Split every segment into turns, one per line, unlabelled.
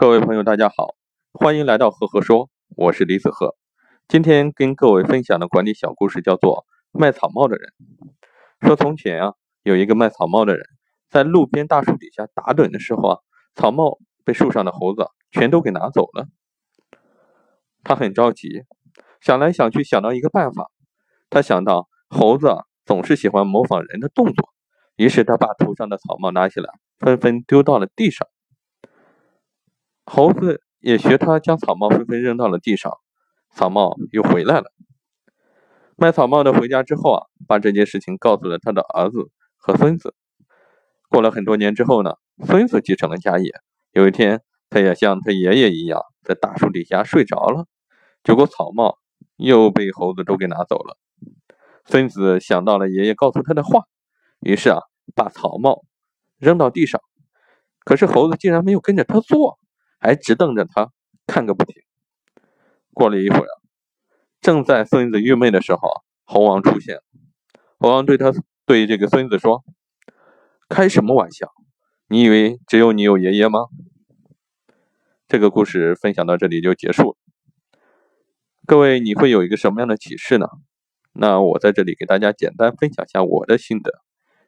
各位朋友，大家好，欢迎来到赫赫说，我是李子赫。今天跟各位分享的管理小故事叫做《卖草帽的人》。说从前啊，有一个卖草帽的人，在路边大树底下打盹的时候啊，草帽被树上的猴子全都给拿走了。他很着急，想来想去想到一个办法。他想到猴子总是喜欢模仿人的动作，于是他把头上的草帽拿起来，纷纷丢到了地上。猴子也学他，将草帽纷纷扔到了地上，草帽又回来了。卖草帽的回家之后啊，把这件事情告诉了他的儿子和孙子。过了很多年之后呢，孙子继承了家业。有一天，他也像他爷爷一样，在大树底下睡着了，结果草帽又被猴子都给拿走了。孙子想到了爷爷告诉他的话，于是啊，把草帽扔到地上，可是猴子竟然没有跟着他做。还直瞪着他看个不停。过了一会儿，正在孙子郁闷的时候，猴王出现。猴王对他对这个孙子说：“开什么玩笑？你以为只有你有爷爷吗？”这个故事分享到这里就结束了。各位，你会有一个什么样的启示呢？那我在这里给大家简单分享一下我的心得。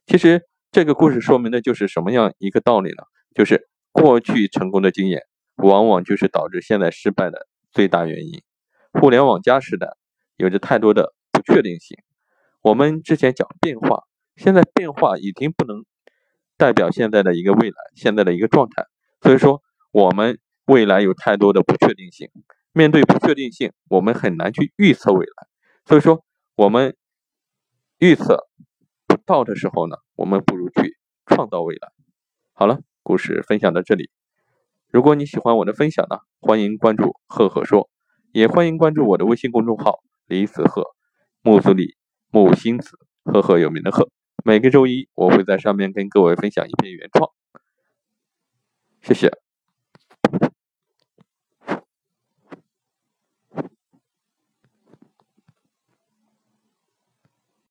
其实这个故事说明的就是什么样一个道理呢？就是过去成功的经验。往往就是导致现在失败的最大原因。互联网加时代有着太多的不确定性。我们之前讲变化，现在变化已经不能代表现在的一个未来，现在的一个状态。所以说，我们未来有太多的不确定性。面对不确定性，我们很难去预测未来。所以说，我们预测不到的时候呢，我们不如去创造未来。好了，故事分享到这里。如果你喜欢我的分享呢，欢迎关注赫赫说，也欢迎关注我的微信公众号李子赫，木子李，木星子，赫赫有名的赫。每个周一我会在上面跟各位分享一篇原创，谢谢。